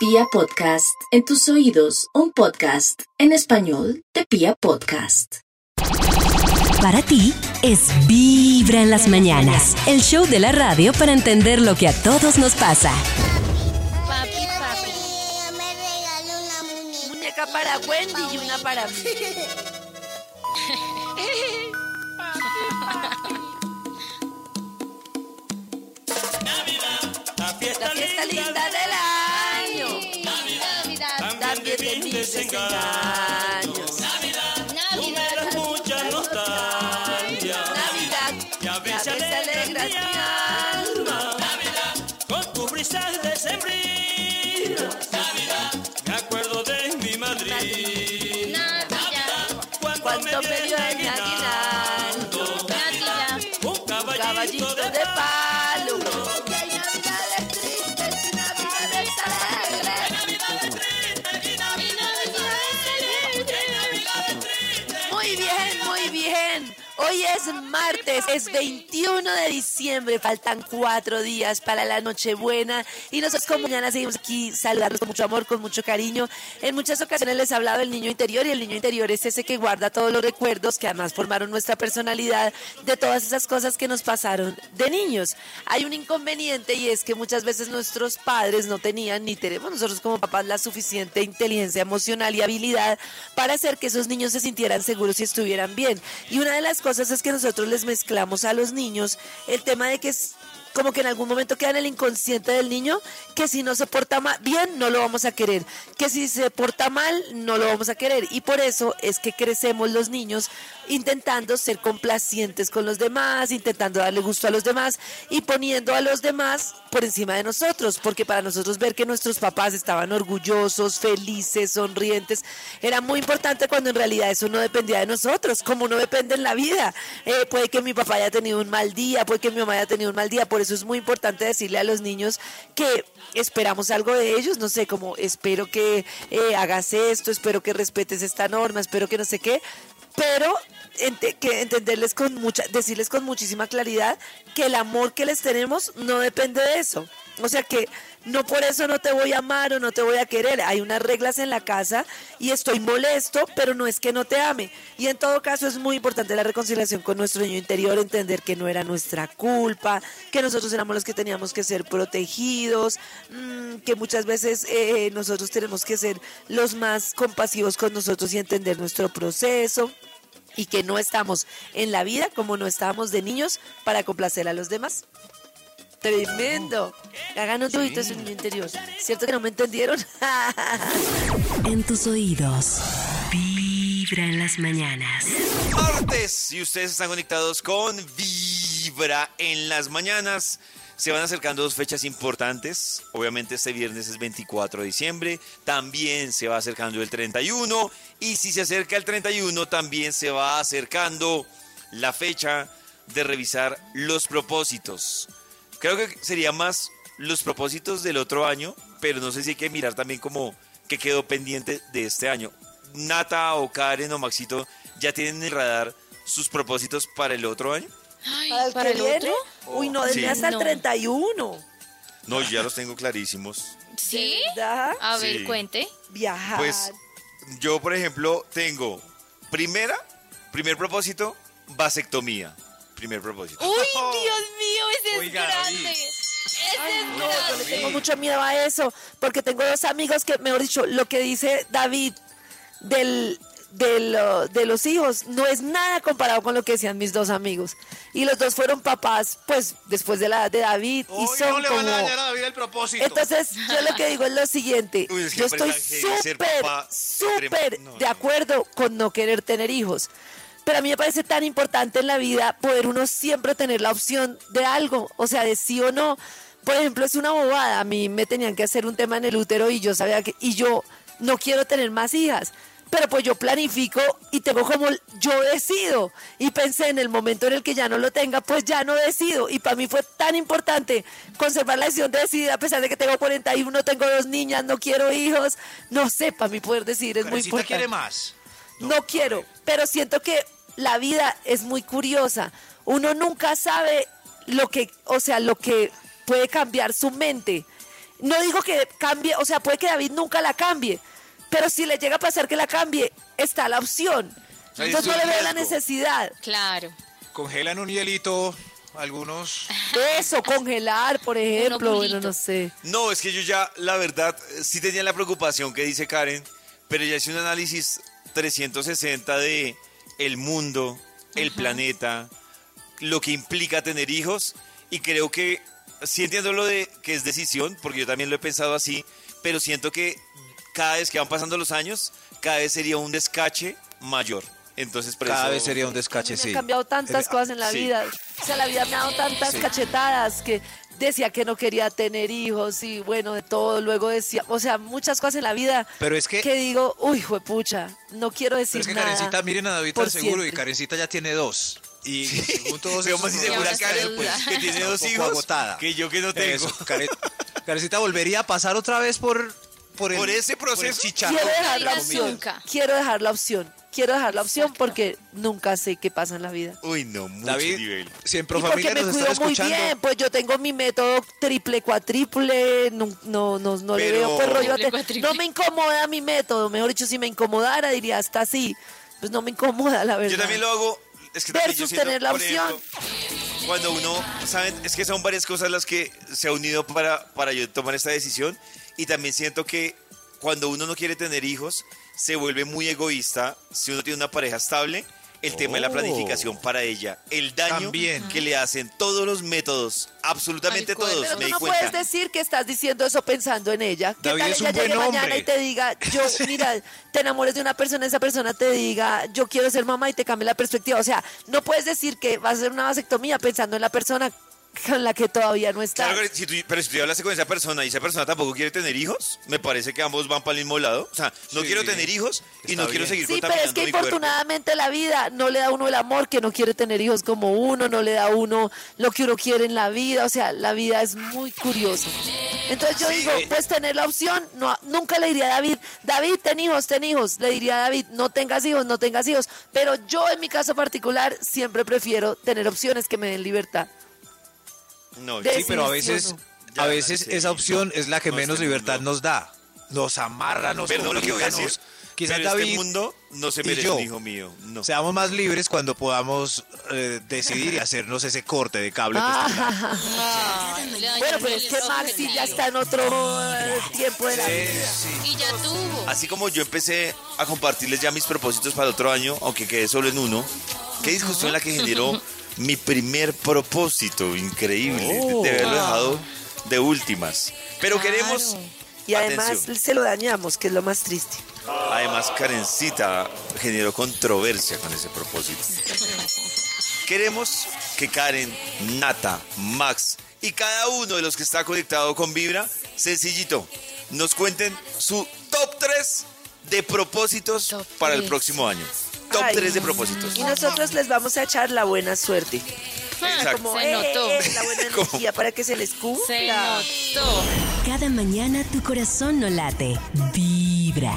Pia Podcast, en tus oídos, un podcast en español de Pia Podcast. Para ti es Vibra en las mañanas, el show de la radio para entender lo que a todos nos pasa. Papi, papi. me regaló una muñeca. Muñeca para Wendy y una para mí. La fiesta, La fiesta linda del año. Desengaños. Navidad, mucha nostalgia. Navidad, Y a veces ves alegras mi alma. Con tus brisas de Me acuerdo de mi Madrid. Cuando, Cuánto me dio el aguinaldo. Un caballito, de palo. Es martes, es 21 de diciembre, faltan cuatro días para la Nochebuena y nosotros como mañana seguimos aquí saludarlos con mucho amor, con mucho cariño. En muchas ocasiones les he hablado del niño interior y el niño interior es ese que guarda todos los recuerdos que además formaron nuestra personalidad de todas esas cosas que nos pasaron de niños. Hay un inconveniente y es que muchas veces nuestros padres no tenían ni tenemos nosotros como papás la suficiente inteligencia emocional y habilidad para hacer que esos niños se sintieran seguros y estuvieran bien. Y una de las cosas es que nosotros les mezclamos a los niños el tema de que como que en algún momento queda en el inconsciente del niño que si no se porta bien no lo vamos a querer, que si se porta mal no lo vamos a querer. Y por eso es que crecemos los niños intentando ser complacientes con los demás, intentando darle gusto a los demás y poniendo a los demás por encima de nosotros, porque para nosotros ver que nuestros papás estaban orgullosos, felices, sonrientes, era muy importante cuando en realidad eso no dependía de nosotros, como no depende en la vida. Eh, puede que mi papá haya tenido un mal día, puede que mi mamá haya tenido un mal día, eso es muy importante decirle a los niños que esperamos algo de ellos, no sé, como espero que eh, hagas esto, espero que respetes esta norma, espero que no sé qué, pero entenderles con mucha, decirles con muchísima claridad que el amor que les tenemos no depende de eso. O sea que no por eso no te voy a amar o no te voy a querer. Hay unas reglas en la casa y estoy molesto, pero no es que no te ame. Y en todo caso es muy importante la reconciliación con nuestro niño interior, entender que no era nuestra culpa, que nosotros éramos los que teníamos que ser protegidos, mm, que muchas veces eh, nosotros tenemos que ser los más compasivos con nosotros y entender nuestro proceso y que no estamos en la vida como no estábamos de niños para complacer a los demás. Tremendo. Hagan un tuito en niño interior. ¿Cierto que no me entendieron? En tus oídos, Vibra en las mañanas. martes y ustedes están conectados con Vibra en las mañanas. Se van acercando dos fechas importantes. Obviamente este viernes es 24 de diciembre. También se va acercando el 31. Y si se acerca el 31, también se va acercando la fecha de revisar los propósitos. Creo que sería más los propósitos del otro año, pero no sé si hay que mirar también como que quedó pendiente de este año. Nata o Karen o Maxito ya tienen en el radar sus propósitos para el otro año. ¿Para el otro? Uy, no, desde Sí. hasta el No. 31. No, yo ya los tengo clarísimos. ¿Sí? ¿Verdad? A ver, Sí. cuente. Viajar. Pues yo, por ejemplo, tengo primera, primer propósito, vasectomía. Primer propósito. Uy, Dios mío, ese es Oiga, grande. David. Ese es No, grande. tengo mucho miedo a eso, porque tengo dos amigos que, mejor dicho, lo que dice David del, de, lo- de los hijos no es nada comparado con lo que decían mis dos amigos. Y los dos fueron papás, pues, después de la edad de David. y son no le van como... a dañar a David el propósito. Entonces, yo lo que digo es lo siguiente. Uy, es que yo estoy súper, súper. No, de no. acuerdo con no querer tener hijos. Pero a mí me parece tan importante en la vida poder uno siempre tener la opción de algo, o sea, de sí o no. Por ejemplo, es una bobada. A mí me tenían que hacer un tema en el útero y yo sabía que, y yo no quiero tener más hijas. Pero pues yo planifico y tengo como yo decido. Y pensé en el momento en el que ya no lo tenga, pues ya no decido. Y para mí fue tan importante conservar la decisión de decidir, a pesar de que tengo 41, tengo dos niñas, no quiero hijos. No sé, para mí poder decidir es muy importante. quiere más. No, quiero, pero siento que la vida es muy curiosa. Uno nunca sabe lo que, o sea, lo que puede cambiar su mente. No digo que cambie, o sea, puede que David nunca la cambie, pero si le llega a pasar que la cambie, está la opción. sea, Entonces no le veo la necesidad. Claro. Congelan un hielito, algunos. Eso, congelar, por ejemplo, bueno, no sé. No, es que yo ya, la verdad, sí tenía la preocupación que dice Karen, pero ya hice un análisis 360 de el mundo, el planeta, lo que implica tener hijos, y creo que sí entiendo lo de que es decisión, porque yo también lo he pensado así, pero siento que cada vez que van pasando los años, cada vez sería un descache mayor. Entonces, por Cada eso- vez sería un descache, Me sí. han cambiado tantas Eh, cosas en la sí. vida. O sea, la vida me ha dado tantas Sí. cachetadas que decía que no quería tener hijos y bueno, de todo. Luego decía, o sea, muchas cosas en la vida Pero es que- digo, uy, juepucha, no quiero Pero decir es que nada. Karencita, miren a David por tan seguro y. Karencita ya tiene dos. Y según todos Veo esos más problemas, Karen, pues, que tiene dos hijos agotada. que yo que no tengo. Eso, Karen- Karencita volvería a pasar otra vez por, por, el, Por ese por el proceso. chicharrón, Quiero dejar la opción. Quiero dejar la opción. Quiero dejar la opción porque nunca sé qué pasa en la vida. Uy, no, mucho David, nivel. si en Y porque me nos cuido muy bien, pues yo tengo mi método triple, cuatriple, no, no, no, no le veo pues rollo. a Triple. No me incomoda mi método, mejor dicho, si me incomodara diría hasta así. Pues no me incomoda, la verdad. Yo también lo hago. Es que yo Versus siento, tener la opción. ejemplo, cuando uno, ¿saben? Es que son varias cosas las que se han unido para, para yo tomar esta decisión. Y también siento que cuando uno no quiere tener hijos, se vuelve muy egoísta si uno tiene una pareja estable. El tema de la Oh. planificación para ella, el daño También. que le hacen todos los métodos, absolutamente todos, Pero me tú di no cuenta. puedes decir que estás diciendo eso pensando en ella. ¿Qué David tal es ella un buen llegue mañana hombre. y te diga, yo, mira, te enamores de una persona, esa persona te diga, yo quiero ser mamá y te cambie la perspectiva? O sea, no puedes decir que vas a hacer una vasectomía pensando en la persona con la que todavía no estás. Claro, si tú- pero si tú hablaste con esa persona y esa persona tampoco quiere tener hijos, me parece que ambos van para el mismo lado. O sea, no Sí, quiero tener hijos y está no quiero seguir Sí, pero es que infortunadamente la vida no le da a uno el amor que no quiere tener hijos como uno, no le da a uno lo que uno quiere en la vida, o sea, la vida es muy curiosa. Entonces yo digo, pues tener la opción, no, nunca le diría a David, David, ten hijos, ten hijos, le diría a David, no tengas hijos, no tengas hijos, pero yo en mi caso particular siempre prefiero tener opciones que me den libertad. No, sí, pero a veces, a veces sí. esa opción es la que No, menos este libertad mundo- nos da. Nos amarra, nos Perdón lo que voy a decir. Quizás pero David este mundo no se merece yo un hijo mío. No. seamos más libres cuando podamos eh, decidir y hacernos ese corte de cable. que está- Bueno, pero es que Maxi ya está en otro eh, tiempo de la vida. Y ya tuvo. Así como yo empecé a compartirles ya mis propósitos para el otro año, aunque quedé solo en uno, qué discusión la que generó mi primer propósito. Increíble. Oh. De haberlo dejado de últimas. Pero queremos. Y además atención, se lo dañamos, que es lo más triste. Además, Karencita generó controversia con ese propósito. Queremos que Karen, Nata, Max y cada uno de los que está conectado con Vibra, sencillito, nos cuenten su top 3 de propósitos Top para el próximo año. Top Ay. 3 de propósitos. Y nosotros les vamos a echar la buena suerte. Exacto. Como Se eh, notó. eh, la buena ¿Cómo? energía para que se les Se cumpla. notó. Cada mañana tu corazón no late, vibra.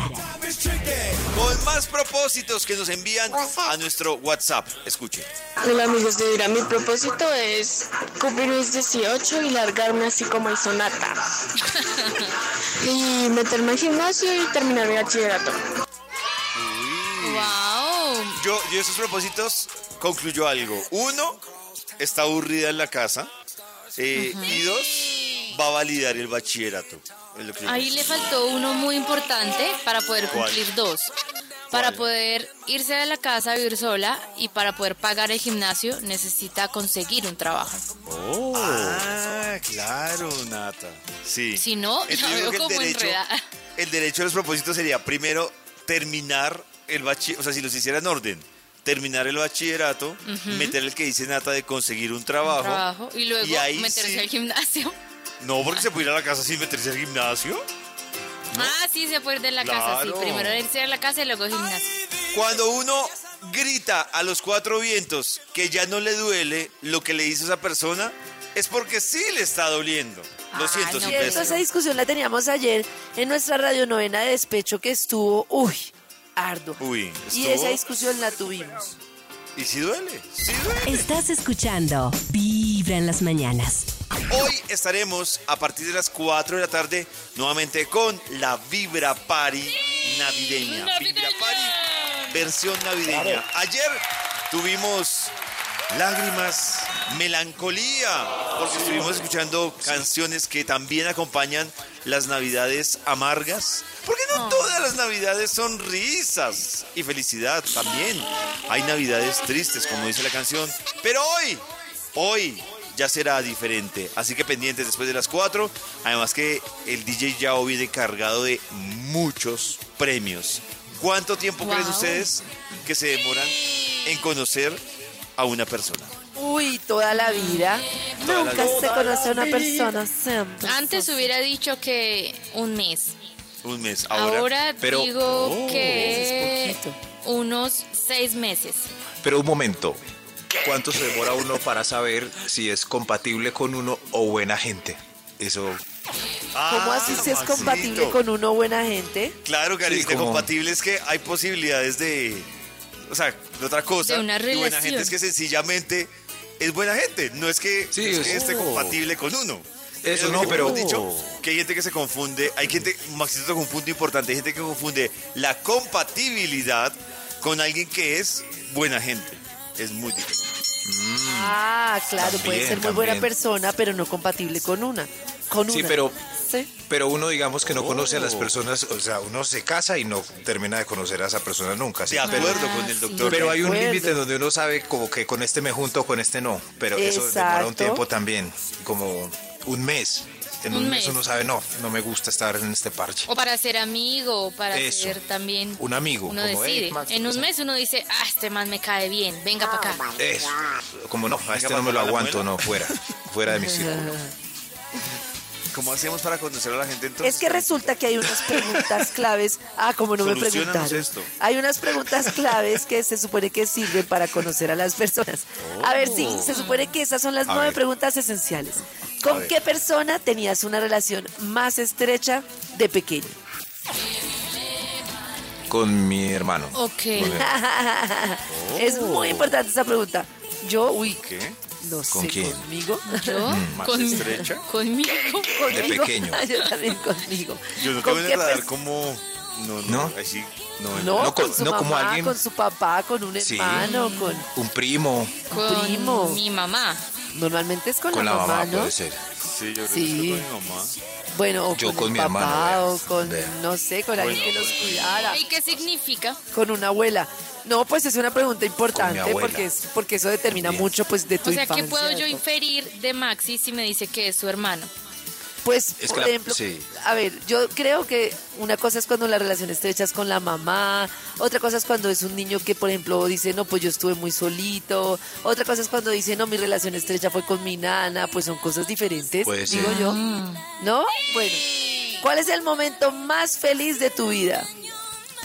Con más propósitos que nos envían a nuestro WhatsApp. Escuchen. Hola amigos de Vibra, mi propósito es cumplir mis 18 y largarme así como el sonata. y meterme al gimnasio y terminar mi bachillerato. Yo, yo esos propósitos concluyo algo. Uno, está aburrida en la casa. Eh, Y dos, va a validar el bachillerato. Es lo que yo Ahí le faltó uno muy importante para poder ¿Cuál? cumplir dos. Para ¿Cuál? poder irse de la casa a vivir sola y para poder pagar el gimnasio necesita conseguir un trabajo. Ah, claro, Nata. Sí. Si no, Entonces, la yo creo veo que el como derecho, enredada. el derecho a los propósitos sería primero terminar el bachillerato, o sea, si los hiciera en orden, terminar el bachillerato, meter el que dice Nata de conseguir un trabajo. trabajo y luego y ahí meterse sí- al gimnasio. No, porque se puede ir a la casa sin meterse al gimnasio. Ah, sí, se puede ir de la casa, sí. Primero irse a la casa y luego gimnasio. Cuando uno grita a los cuatro vientos que ya no le duele lo que le hizo esa persona, es porque sí le está doliendo. Lo Ay, siento, no, Cierto, Silvestre. esa discusión la teníamos ayer en nuestra radio novena de despecho que estuvo, uy, arduo. Uy, Y esa discusión la tuvimos. Y sí duele, sí duele. Estás escuchando Vibra en las mañanas. Hoy estaremos a partir de las 4 de la tarde nuevamente con la Vibra Party navideña. Vibra Party versión navideña. Ayer tuvimos lágrimas, melancolía, porque estuvimos escuchando canciones que también acompañan las navidades amargas. Porque no todas las navidades son risas y felicidad también. Hay navidades tristes, como dice la canción. Pero hoy, hoy ya será diferente. Así que pendientes después de las 4. Además que el DJ Yao viene cargado de muchos premios. ¿Cuánto tiempo creen ustedes que se demoran en conocer a una persona? Uy, toda la vida. Toda la Nunca vida. se conoce a una persona. siempre. Antes hubiera dicho que un mes. Un mes. Ahora, Ahora, pero- digo Oh. que Es poquito. unos seis meses. Pero un momento. ¿Cuánto se demora uno para saber si es compatible con uno o buena gente? Eso. ¿Cómo Ah, así si es Maxito. compatible con uno buena gente? Claro, Carita, Sí, compatible es que hay posibilidades de. O sea, de otra cosa. De una Y buena relación. gente es que sencillamente es buena gente. No es que, Sí, es que esté compatible con uno. Eso no, pero- hemos dicho que hay gente que se confunde. Hay gente, Maxito tocó un punto importante. Hay gente que confunde la compatibilidad con alguien que es buena gente. Es muy diferente. Ah, claro, puede ser muy buena también. persona, pero no compatible con una. Con Sí, una. pero Sí. Pero uno, digamos que no conoce a las Oh. personas, o sea, uno se casa y no termina de conocer a esa persona nunca. ¿sí? De Pero, acuerdo Ah, con el sí. doctor. pero hay un límite donde uno sabe como que con este me junto, con este no. Pero eso demora un Exacto. tiempo también, como un mes. En un, Un mes. mes. uno sabe, no, no me gusta estar en este parche. O para ser amigo, o para Eso. ser también... Un amigo, Uno como, "Hey, decide. Max, ¿qué en un pasa?". mes uno dice, ah, este man me cae bien, venga para acá. Eso. Como no, a este no me lo aguanto, no, fuera. Fuera de mi círculo. ¿Cómo hacemos para conocer a la gente entonces? Es que resulta que hay unas preguntas claves. Ah, como no me preguntaron. esto. Hay unas preguntas claves que se supone que sirven para conocer a las personas. A ver, sí, se supone que esas son las A nueve ver. preguntas esenciales. A ¿Con qué persona tenías una relación más estrecha de pequeño? Con mi hermano. Ok. Es muy importante esa pregunta. Yo, uy, ¿Qué? no sé, ¿Con quién? conmigo. ¿Yo? ¿Más Con- estrecha? Conmigo. Conmigo. pequeño. Yo también conmigo. Yo no ¿Con radar pers- como... No, no, ¿No? así... No, No, No, con, con- su no mamá, como alguien- con su papá, con un Sí. hermano, con... Un primo, Con Primo. mi mamá. Normalmente es con, con la mamá, ¿no? puede ser. Sí, yo creo Sí. que con mi mamá. Bueno, o Yo con, mi papá, hermano, o con, vea. no sé, con alguien que los cuidara, ¿Y qué significa? con una abuela. No, pues es una pregunta importante porque es porque eso determina También. mucho pues de tu O sea, infancia. ¿qué puedo yo inferir de Maxi si me dice que es su hermano? Pues, Es por la- ejemplo, sí. a ver, yo creo que una cosa es cuando la relación estrecha es con la mamá, otra cosa es cuando es un niño que, por ejemplo, dice, no, pues yo estuve muy solito, otra cosa es cuando dice, no, mi relación estrecha fue con mi nana, pues son cosas diferentes, Puede digo ser. yo, ¿no? Bueno, ¿cuál es el momento más feliz de tu vida?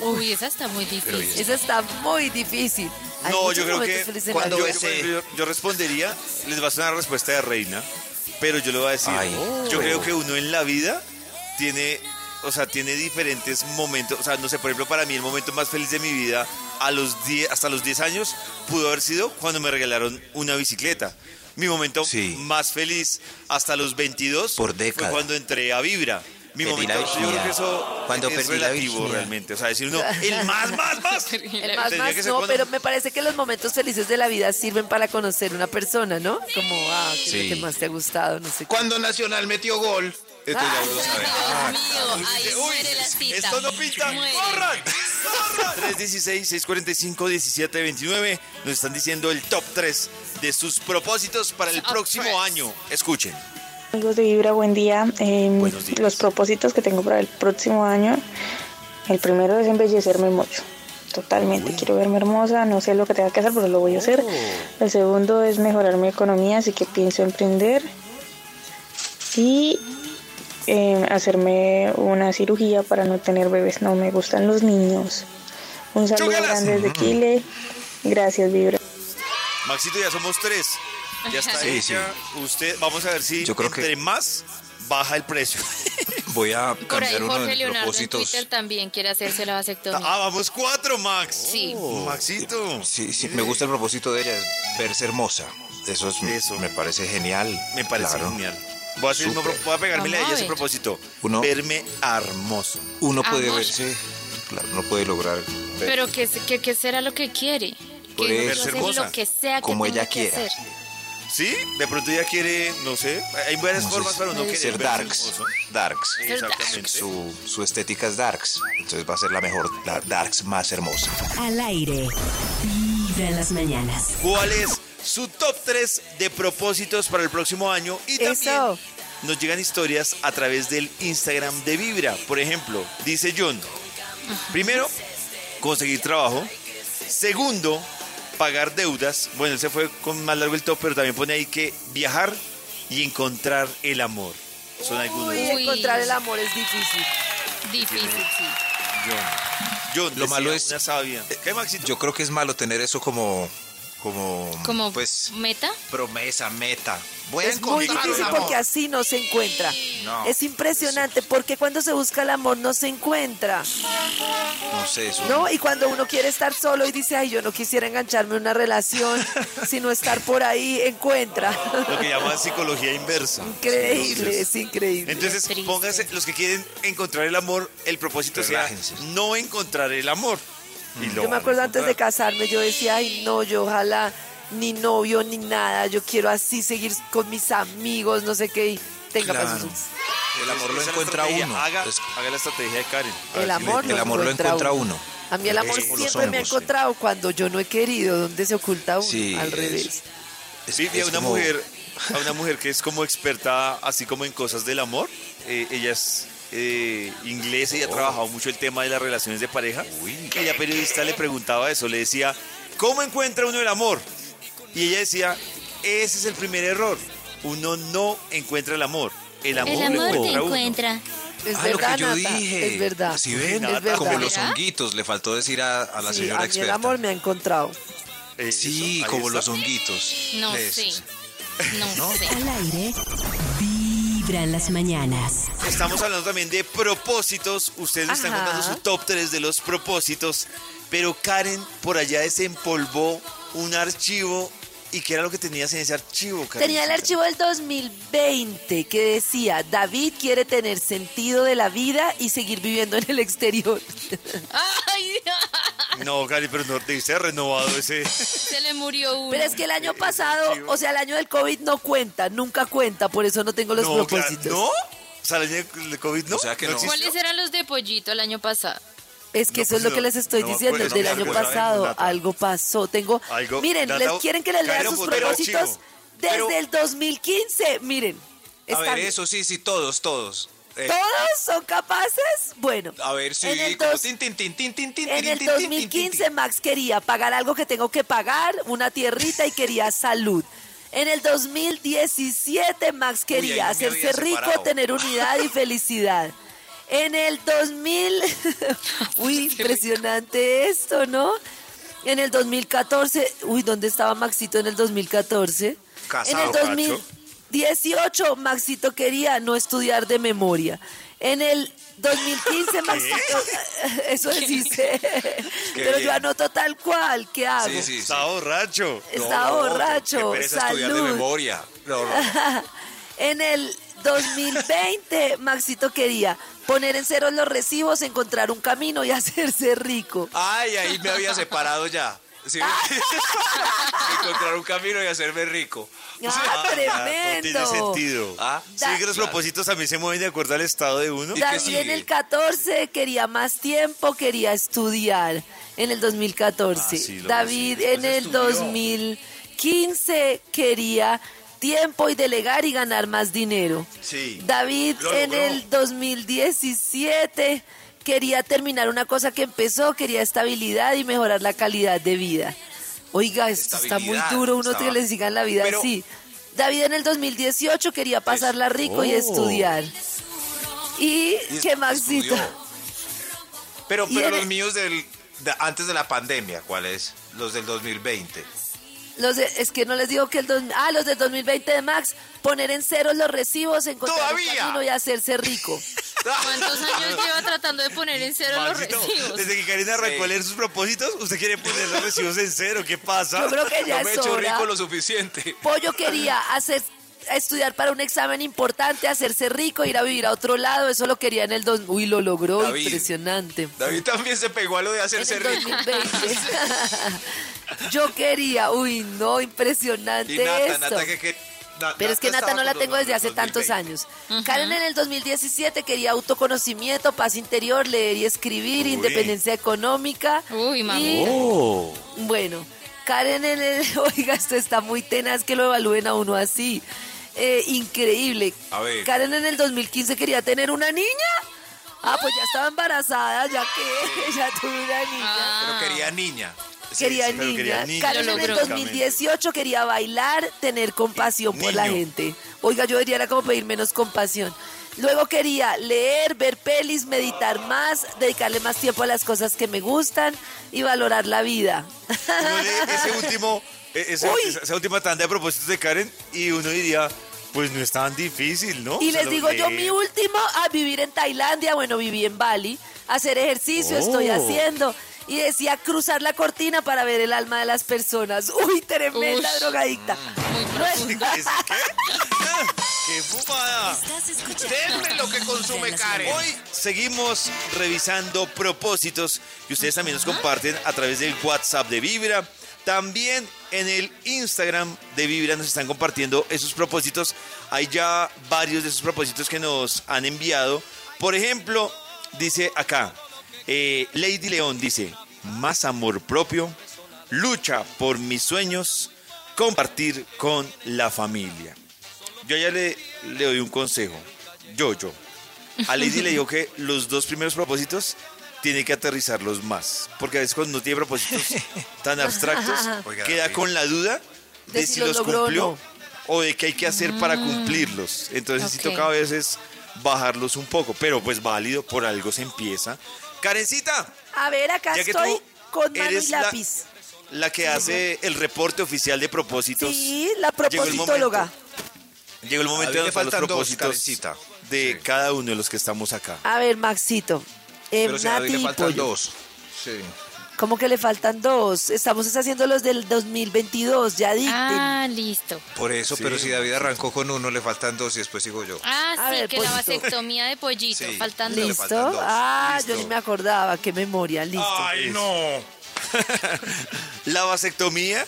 Uy, esa está muy difícil. Esa está muy difícil. Hay No, yo creo que cuando yo respondería, les va a sonar respuesta de reina, pero yo le voy a decir, Ay. yo creo que uno en la vida tiene, o sea, tiene diferentes momentos, o sea, no sé, por ejemplo, para mí el momento más feliz de mi vida a los 10, hasta los 10 años pudo haber sido cuando me regalaron una bicicleta. Mi momento Sí. más feliz hasta los 22 Por fue cuando entré a Vibra. Mi Perdí momento, la yo creo que eso Cuando es perdí la relativo virginidad. realmente. O sea, decir uno, el más, más, más. El más, más, no, cuando- pero me parece que los momentos felices de la vida sirven para conocer una persona, ¿no? Como, ah, ¿qué es lo que más te ha gustado? No sé qué. Cuando Nacional metió gol, esto ya uno sabe. Ah, Dios mío, ahí muere la cita. Esto no pinta. ¡Corran! 316-645-1729. Nos están diciendo el top 3 de sus propósitos para el Top próximo año. Escuchen. Amigos de Vibra, buen día. Eh, días. Los propósitos que tengo para el próximo año, el primero es embellecerme mucho. Totalmente, quiero verme hermosa, no sé lo que tenga que hacer, pero lo voy a hacer. El segundo es mejorar mi economía, así que pienso emprender. Y eh, hacerme una cirugía para no tener bebés. No me gustan los niños. Un saludo grande desde Chile. Gracias, Vibra. Maxito, ya somos tres. Ya está Sí, hecha. Usted, vamos a ver si Yo creo que- entre más baja el precio. Voy a cambiar uno de mis propósitos. Twitter también quiere hacerse la vasectomía. ah, vamos cuatro, Max. Sí. Maxito. Sí, sí, me gusta el propósito de ella, es verse hermosa. Eso, es, Eso. me parece genial. Me parece Claro. genial. Voy a, hacer, Súper. voy a pegármela a ella ese propósito. Uno- Verme hermoso. Uno puede Amor. verse, claro, uno puede lograr ver Pero ¿qué, qué, qué será lo que quiere? Que no hacer Hermosa. lo que sea que Como ella que quiera. hacer. ¿Sí? De pronto ella quiere, no sé. Hay varias no formas para uno querer ser darks. Darks. Exactamente. Su, su estética es darks. Entonces va a ser la mejor, la darks más hermosa. Al aire. Vibra en las mañanas. ¿Cuál es su top 3 de propósitos para el próximo año? Y también Eso. nos llegan historias a través del Instagram de Vibra. Por ejemplo, dice John, primero, conseguir trabajo. Segundo, pagar deudas. Bueno, él se fue con más largo el top, pero también pone ahí que viajar y encontrar el amor. Son algunos. Uy, Uy. encontrar el amor es difícil. Difícil, sí. John. John, Lo malo es- una sabia. ¿Qué, Maxito? Yo creo que es malo tener eso como, como, Como pues, meta. promesa, meta. Voy a Es muy difícil amor. porque así no se encuentra. No. Es impresionante porque cuando se busca el amor no se encuentra. No sé, eso. ¿No? Y cuando uno quiere estar solo y dice, ay, yo no quisiera engancharme en una relación, sino estar por ahí, encuentra. Lo que llaman psicología inversa. Increíble, es increíble. Entonces, Triste. pónganse, los que quieren encontrar el amor, el propósito Relájense. sea no encontrar el amor. Y lo Yo me acuerdo antes de casarme, yo decía, ay, no, yo ojalá ni novio ni nada, yo quiero así seguir con mis amigos, no sé qué, y tenga Claro. pasos. El amor lo encuentra uno. Haga, la estrategia de Karen. El amor, el amor lo encuentra uno. A mí el amor siempre me ha encontrado cuando yo no he querido, donde se oculta uno, Sí, al revés. Es- Sí, vi a es una como- mujer, a una mujer que es como experta, así como en cosas del amor. Eh, ella es eh, inglesa y ha trabajado mucho el tema de las relaciones de pareja. Y ella periodista le preguntaba eso, le decía, ¿cómo encuentra uno el amor? Y ella decía, ese es el primer error. Uno no encuentra el amor. El amor, El lo amor te encuentra uno. encuentra. Es Ah, lo verdad, que yo Nata, dije. es verdad. ¿Sí ven? Es verdad. Como los honguitos, le faltó decir a, a la Sí, señora a mí el experta. amor me ha encontrado. Eh, Sí, como está. los honguitos. No sé. No, sé. Al aire. Vibra en las mañanas. Estamos hablando también de propósitos. Ustedes nos están contando su top 3 de los propósitos. Pero Karen por allá desempolvó un archivo. ¿Y qué era lo que tenías en ese archivo, Karen? Tenía el archivo del 2020 que decía, David quiere tener sentido de la vida y seguir viviendo en el exterior. Ay, No, Karen, pero no te diste renovado ese. se le murió uno. Pero es que el año pasado, o sea, el año del COVID no cuenta, nunca cuenta, por eso no tengo los no, propósitos. claro, ¿no? O sea, el año de COVID no. O sea que no. existió? ¿Cuáles eran los de pollito el año pasado? Es que No, eso pues es lo no, que les estoy diciendo, acuerdo, del no me año acuerdo. pasado algo pasó. Tengo, Algo- miren, les quieren que les lea sus el propósitos desde Pero- el 2015. Miren, A están- ver, eso sí, sí, todos, todos. Eh, ¿todos son capaces? Bueno, a ver, sí, en el como dos- tin, tin, tin, tin, tin, tin, En tin, el tin, tin, tin, 2015 tin. Max quería pagar algo que tengo que pagar, una tierrita y quería salud. En el 2017 Max quería hacerse rico, tener unidad y felicidad. En el 2000, uy, impresionante esto, ¿no? En el 2014, uy, ¿dónde estaba Maxito en el 2014? Casado, en el 2018 Maxito quería no estudiar de memoria. En el 2015 Maxito, eso dice, pero yo anoto tal cual, ¿qué hago? Sí, sí, sí. Está borracho. Está No, no, borracho, qué pereza estudiar de salud. memoria. No, no. En el 2020 Maxito quería poner en cero los recibos, encontrar un camino y hacerse rico. Ay, ahí me había separado ya. ¿Sí? Encontrar un camino y hacerme rico. ¡Ah, No tiene tremendo! sentido. Ah, sí, que los claro. propósitos también se mueven de acuerdo al estado de uno. En el 14 quería más tiempo, quería estudiar en el 2014. Ah, sí, David en Después el estudió. 2015 quería tiempo y delegar y ganar más dinero. Sí. David en el 2017 quería terminar una cosa que empezó, quería estabilidad y mejorar la calidad de vida. Oiga, esto está muy duro, uno estaba- que le sigan la vida Pero- así. David en el 2018 quería pasarla rico y estudiar. Y, Y qué Maxito. Pero, pero los míos del, de- antes de la pandemia, ¿cuáles? Los del 2020. Los de- es que no les digo que el... dos- ah, los del 2020 de Max, poner en ceros los recibos, encontrar un ¡Todavía! camino y hacerse rico. ¿Cuántos años lleva tratando de poner en cero los recibos? Desde que Karina leer sus propósitos, usted quiere poner los recibos en cero. ¿Qué pasa? Yo creo que ya No me he hecho rico lo suficiente. Pollo quería hacer estudiar para un examen importante, hacerse rico, ir a vivir a otro lado, eso lo quería en el dos... Uy, lo logró, David. impresionante. David también se pegó a lo de En hacerse el rico. 2020. Yo quería, uy, no, impresionante Y Nata, esto. Nata, que, que- Na- Pero es que Nata no la tengo desde hace tantos 2020. años. Karen en el 2017 quería autoconocimiento, paz interior, leer y escribir, Uy. independencia económica. Uy, mami. Y, Oh. bueno, Karen en el... Oiga, esto está muy tenaz que lo evalúen a uno así. Eh, increíble. A ver. Karen en el 2015 quería tener una niña. Ah, pues ya estaba embarazada, ya que ya tuvo una niña. Pero quería niña. Sí, Quería sí. niña. quería niña. Karen Lo en el logró. 2018 quería bailar, tener compasión por la gente. Oiga, yo diría era como pedir menos compasión. Luego quería leer, ver pelis, meditar más, dedicarle más tiempo a las cosas que me gustan y valorar la vida. Ese último, eh, ese- esa última tanda de propósitos de Karen y uno diría, pues no es tan difícil, ¿no? Y O sea, les digo yo, mi último, a vivir en Tailandia, bueno, viví en Bali, hacer ejercicio, Oh. estoy haciendo. Y decía cruzar la cortina para ver el alma de las personas. Uy, tremenda Ush. drogadicta. No profundo. ¿Qué? ¿Qué? ¡Qué fumada! Estás escuchando. Denme lo que consume Karen. Hoy seguimos revisando propósitos que ustedes también nos comparten a través del WhatsApp de Vibra. También en el Instagram de Vibra nos están compartiendo esos propósitos. Hay ya varios de esos propósitos que nos han enviado. Por ejemplo, dice acá, eh, Lady León dice, más amor propio, lucha por mis sueños, compartir con la familia. Yo ya le, le doy un consejo. Yo, yo. A Lady le digo que los dos primeros propósitos tiene que aterrizarlos más. Porque a veces cuando no tiene propósitos tan abstractos, Oiga, queda David. con la duda de, De si, si los logró cumplió no. o de qué hay que hacer para cumplirlos. Entonces sí ok. toca a veces bajarlos un poco, pero pues válido, por algo se empieza. Karencita, A ver, acá estoy con mano y eres la- lápiz. la que hace el reporte oficial de propósitos. Sí, la llegó el momento. propositóloga. Llegó el momento de me anotar los dos, propósitos de Sí. cada uno de los que estamos acá. A ver, Maxito. Eh, Pero si Nati le faltan Pollo. dos. Sí. ¿Cómo que le faltan dos? Estamos haciendo los del 2022, ya dicten. Ah, listo. Por eso, Sí. pero si David arrancó con uno, le faltan dos y después sigo yo. Ah, A sí, ver, que la vasectomía de pollito. Sí. Faltan le dos. ¿Listo? Ah, Listo. yo ni me acordaba. Qué memoria, listo. ¡Ay, no! La vasectomía,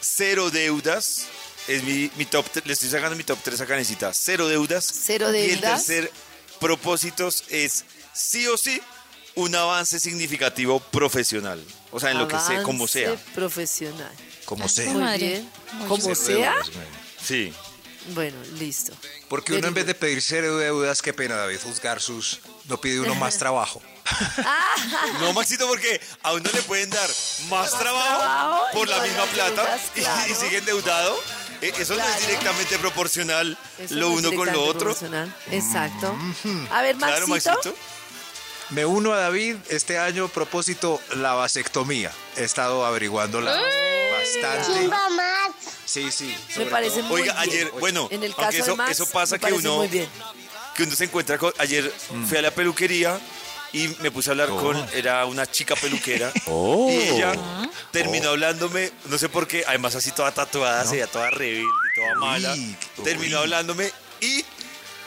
cero deudas. Es mi, mi top, le estoy sacando mi top 3 a Karencita. Cero deudas. Cero Y el deudas. tercer propósitos es sí o sí un avance significativo profesional. O sea, en lo que sea, como sea. profesional. Como sea. Muy bien. Como sea. Güey. Sí. Bueno, listo. Porque uno en vez de pedir cero deudas, qué pena, David, juzgar sus... No pide uno más trabajo. No, Maxito, porque a uno le pueden dar más trabajo trabajo por la misma plata deudas, y- y, sigue endeudado. Eh, Eso no es directamente proporcional Eso lo no uno con lo otro. proporcional. Exacto. A ver, Claro, Maxito. Me uno a David este año, propósito, la vasectomía. He estado averiguándola bastante. Chimba Max. Sí, sí. me parece todo. muy Oiga, bien. ayer, bueno, En el caso aunque de eso, Max, eso pasa que uno, muy bien. que uno se encuentra con. Ayer fui a la peluquería y me puse a hablar Oh. con. Era una chica peluquera. Y ella terminó hablándome, no sé por qué, además así toda tatuada, se veía toda rebelde, toda mala. Uy, Terminó uy. hablándome y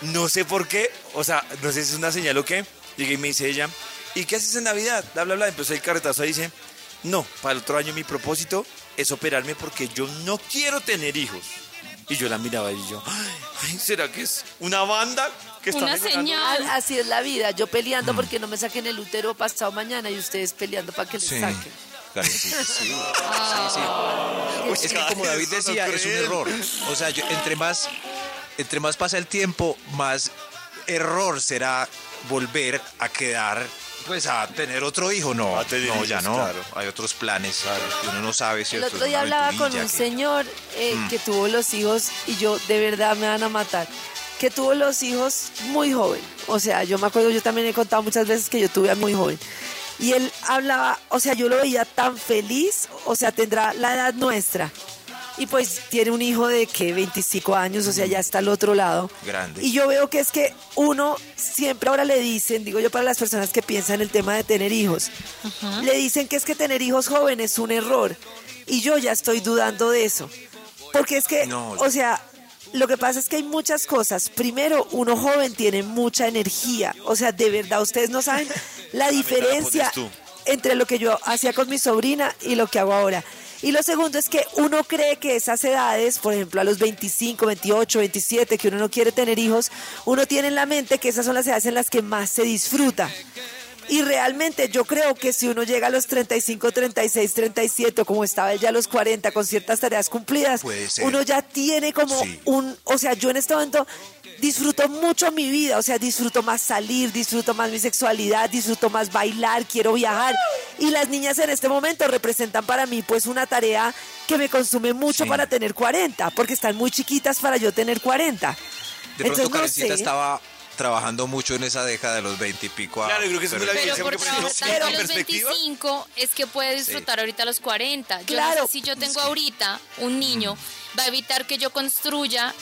no sé por qué, o sea, no sé si es una señal o qué. Llegué y me dice ella, ¿y qué haces en Navidad? Bla, bla, bla. Empezó el carretazo y dice, no, para el otro año mi propósito es operarme porque yo no quiero tener hijos. Y yo la miraba y yo, ay, ¿será que es una banda que está Una señal. Ah, Así es la vida. Yo Mm. peleando porque no me saquen el útero pasado mañana y ustedes peleando para que les Sí. saquen. Sí. Sí, sí. Es que como David no decía, es un error. O sea, yo- entre más entre más pasa el tiempo, más error será volver a quedar, pues a tener otro hijo. No, A tener no, ya no. claro. Hay otros planes que uno no sabe, El ¿cierto? otro día hablaba con un que- señor eh, que tuvo los hijos y yo de verdad me van a matar. Que tuvo los hijos muy joven. O sea, yo me acuerdo, yo también he contado muchas veces que yo tuve a muy joven. Y él hablaba, o sea, yo lo veía tan feliz, o sea, tendrá la edad nuestra. Y pues tiene un hijo de que 25 años, o sea, ya está al otro lado. Grande. Y yo veo que es que uno siempre ahora le dicen, digo yo para las personas que piensan el tema de tener hijos, le dicen que es que tener hijos jóvenes es un error. Y yo ya estoy dudando de eso. Porque es que, No. o sea, lo que pasa es que hay muchas cosas. Primero, uno joven tiene mucha energía. O sea, de verdad, ustedes no saben la diferencia entre lo que yo hacía con mi sobrina y lo que hago ahora. Y lo segundo es que uno cree que esas edades, por ejemplo, a los 25, 28, 27, que uno no quiere tener hijos, uno tiene en la mente que esas son las edades en las que más se disfruta. Y realmente yo creo que si uno llega a los 35, 36, 37, o como estaba él ya a los 40, con ciertas tareas cumplidas, uno ya tiene como Sí. un, o sea, yo en este momento disfruto mucho mi vida, o sea, disfruto más salir, disfruto más mi sexualidad, disfruto más bailar, quiero viajar. Y las niñas en este momento representan para mí pues una tarea que me consume mucho Sí. para tener 40, porque están muy chiquitas para yo tener 40. De pronto Entonces, no sé. estaba trabajando mucho en esa década de los 20 y pico. a- Claro, yo creo que eso es pero- muy la Pero por Porque tanto a en los perspectiva. 25 es que puede disfrutar ahorita a los 40. Yo Claro. no sé si yo tengo ahorita un niño, va a evitar que yo construya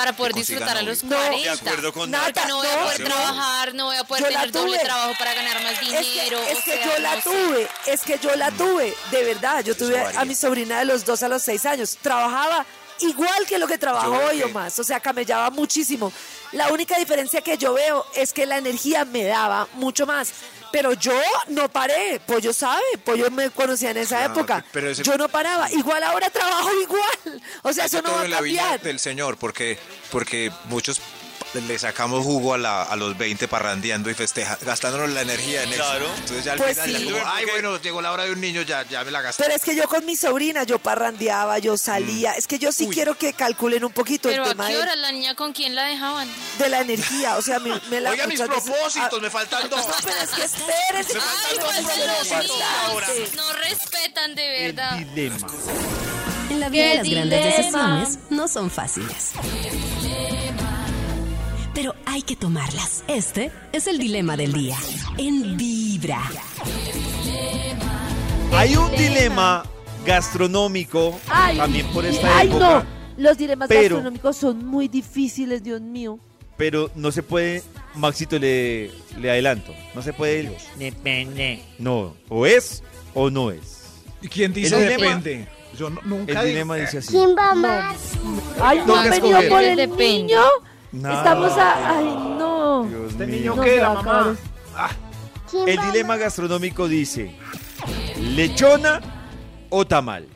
para poder disfrutar a los novio. No, 40. De acuerdo con Nata, no voy a poder no. trabajar, no voy a poder tener doble trabajo para ganar más Es que, dinero. es o que sea, yo la no sé. tuve, es que yo la tuve, de verdad. Yo tuve a mi sobrina de los dos a los seis años. Trabajaba igual que lo que trabajo Yo hoy o más. O sea, camellaba muchísimo. La única diferencia que yo veo es que la energía me daba mucho más. Pero yo no paré. Pollo sabe, Pollo me conocía en esa Claro, época. pero ese- Yo no paraba. Igual ahora trabajo igual. O sea, Hay eso no va a en la viña cambiar. del Señor, porque, porque muchos le sacamos jugo a, la- a los 20 parrandeando y festeja, gastándonos la energía en Claro. eso. Entonces ya al Pues final ya sí. como, ay, bueno, llegó la hora de un niño, ya, ya me la gasté. Pero es que yo con mi sobrina, yo parrandeaba, yo salía. Es que yo sí Uy. quiero que calculen un poquito Pero el a tema qué de- hora la niña con quién la dejaban? de la energía, o sea, me, me la Oiga, mis propósitos, Ah, me faltan dos. No, pero es que espérense. Ay, no, respetan de verdad. En la vida las grandes dilema! decisiones no son fáciles. Hay que tomarlas. Este es el dilema del día. En Vibra. Hay un dilema gastronómico Ay, también por esta ay, época, no. Los dilemas pero- gastronómicos son muy difíciles, Dios mío. pero no se puede, Maxito le, le adelanto, no se puede, Depende. no, o es o no es. ¿Y quién dice El dilema- depende? Yo no- nunca El dilema dice así. ¿Quién va más? Ay, no Toca han venido escoger. por el Depende. niño. No, Estamos a. Ay, no. Dios ¿Este niño No mamá? ¿Quién El va dilema gastronómico dice, ¿lechona o tamal?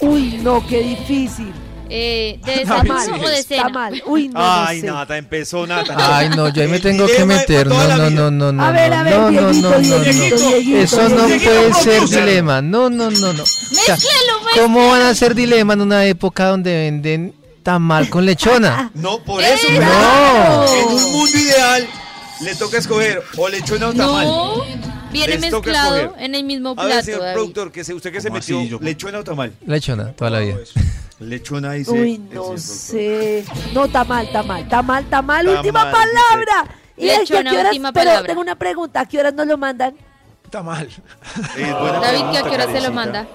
Uy, no, qué difícil. Eh, ¿De Está desayuno mal. o de cena? Uy, no, Ay, no sé. Nata, empezó Nata. Ay, no, yo ahí me tengo que meter. No, no, no, no, no. A ver, a ver, no, no, Dieguito, no, no, Dieguito, no. Dieguito, Eso no puede ser dilema. No, no, no, no. O sea, ¿Cómo van a ser dilema en una época donde venden tamal con lechona? No, por eso. ¡Eh, pero no! En un mundo ideal le toca escoger o lechona o tamal. No, viene Les toca mezclado escoger. en el mismo A ver, plato, señor David. productor, que se, usted que se ¿Cómo metió, así? Yo- lechona o tamal. Lechona, toda la vida. Lechona dice. Uy, el no señor sé. No, está mal, está mal, está mal, está mal. Está Última palabra. Y es que a Lechona, qué horas, última pero palabra. tengo una pregunta. ¿A qué horas nos lo mandan? Está mal. productor. Eh, buena David, ¿qué a pregunta, qué hora se lo Karencita. manda?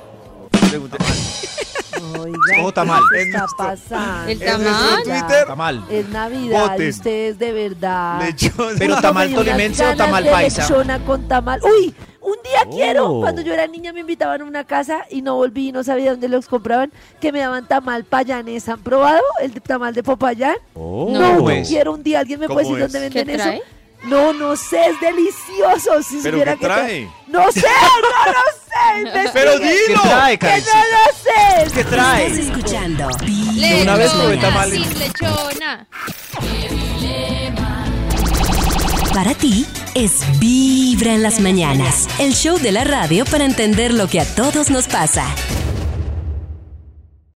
Pregunta. Oiga, Todo está mal. ¿qué está pasando? ¿El ¿Es nuestro tamal? Twitter? Está mal. Es Navidad, Voten. ustedes de verdad. Lechona. Pero tamal tolimense o tamal paisa. lechona con tamal. Uy, un día quiero. Oh. Cuando yo era niña me invitaban a una casa y no volví y no sabía dónde los compraban. Que me daban tamal payanés. ¿Han probado el tamal de Popayán? Oh. No, ¿Cómo yo es? quiero un día. ¿Alguien me puede ¿Cómo decir dónde venden ¿Qué eso? No, no sé, es delicioso. Si ¿Pero supiera qué que tra- trae? No sé, no lo sé. Pero ¿Qué dilo. trae, Que no lo sé. ¿Qué Estás trae? escuchando Lechona, una vez probé tamales. sin lechona. Para ti es Vibra en las mañanas. El show de la radio para entender lo que a todos nos pasa.